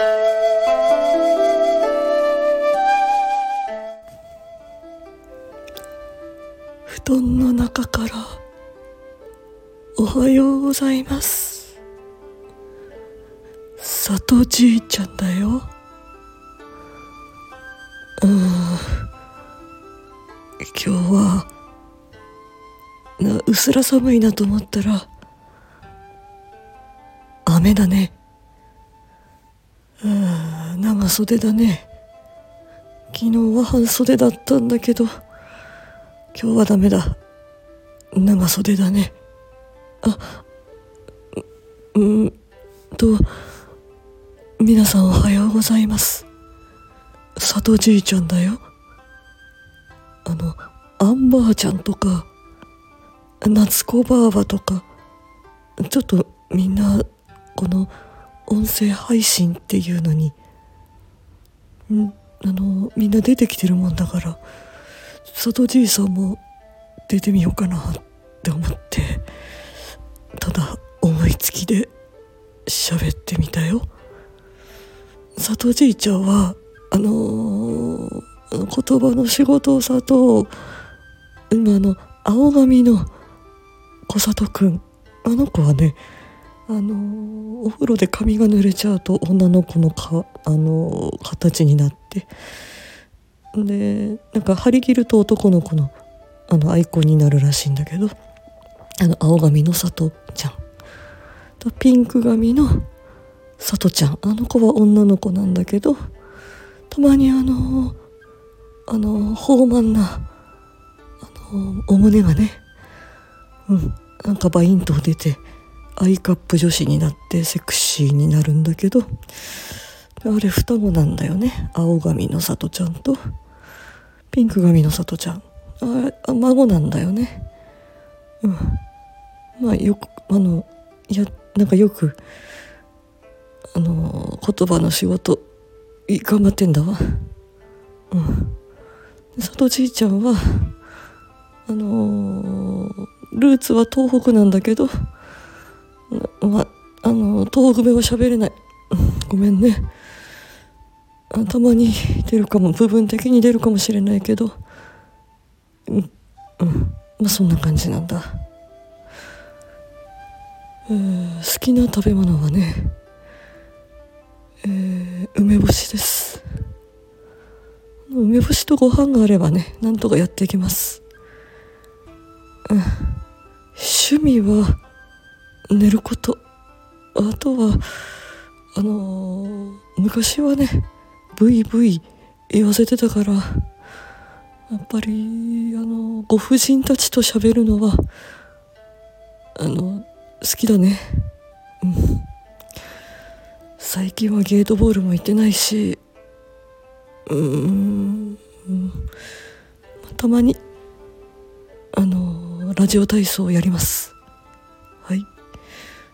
布団の中からおはようございます。里じいちゃんだよ。うん。今日はなうすら寒いなと思ったら雨だね。うん。長袖だね。昨日は半袖だったんだけど今日はダメだ。長袖だね。あうんと皆さんおはようございます。里じいちゃんだよ。あのアンバーちゃんとか夏子ばあばとかちょっとみんなこの音声配信っていうのにんあのみんな出てきてるもんだから里じいさんも出てみようかなって思ってただ思いつきで喋ってみたよ。里じいちゃんはあのー、言葉の仕事をさと今の青髪の小里くん。あの子はねあの、お風呂で髪が濡れちゃうと女の子のか、あの、形になって。でなんか張り切ると男の子のあのアイコンになるらしいんだけどあの青髪の里ちゃん。とピンク髪の里ちゃん。あの子は女の子なんだけどたまにあのあの豊満なあのお胸がねうんなんかバインと出て Iカップ女子になってセクシーになるんだけどあれ双子なんだよね。青髪の里ちゃんと。ピンク髪の里ちゃん。あ孫なんだよね。うん。まあよくあのいやなんかよくあの言葉の仕事頑張ってんだわ。うん。里じいちゃんはあのー、ルーツは東北なんだけどまあの東北弁は喋れない。ごめんね。たまに出るかも部分的に出るかもしれないけど。うんうん。まあそんな感じなんだ。うん好きな食べ物はねえー、梅干しです。梅干しとご飯があればねなんとかやっていきます。うん。趣味は寝ること。あとはあのー、昔はねブイブイ言わせてたからやっぱりあのご婦人たちと喋るのはあの好きだね。うん。最近はゲートボールも行ってないしうんたまにあのラジオ体操をやります。はい。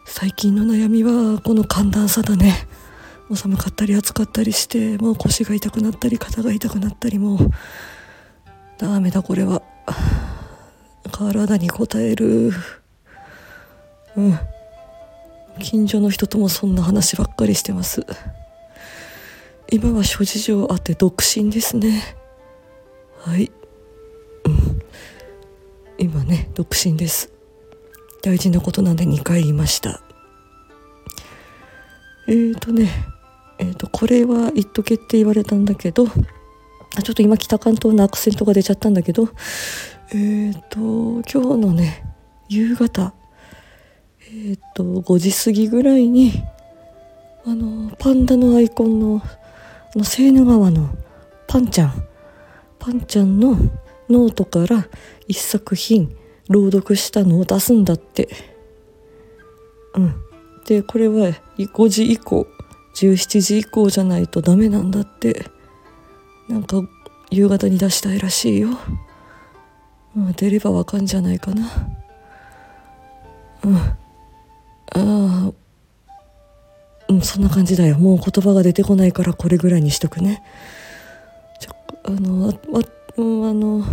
最近の悩みはこの寒暖差だね。もう寒かったり暑かったりしてもう腰が痛くなったり肩が痛くなったりもうダメだこれは。体に応える。うん。近所の人ともそんな話ばっかりしてます。今は諸事情あって独身ですね。はい、うん、今ね独身です。大事なことなんで2回言いました。えーとねえーとこれは言っとけって言われたんだけどあちょっと今北関東のアクセントが出ちゃったんだけどえーと今日のね夕方えー、っと5時過ぎぐらいにあのパンダのアイコンのあのセーヌ川のパンちゃんパンちゃんのノートから一作品朗読したのを出すんだって。うん。でこれは5時以降17時以降じゃないとダメなんだって。なんか夕方に出したいらしいよ、うん、出ればわかんじゃないかな。うん。ああうんそんな感じだよ。もう言葉が出てこないからこれぐらいにしとくね。あのああ,、うん、あの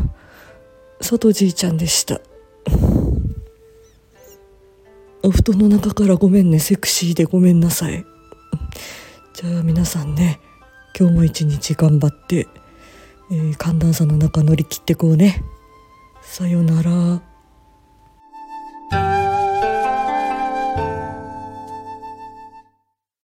外じいちゃんでした。お布団の中からごめんね。セクシーでごめんなさい。じゃあ皆さんね今日も一日頑張って、えー寒暖差の中乗り切ってこうね。さよなら。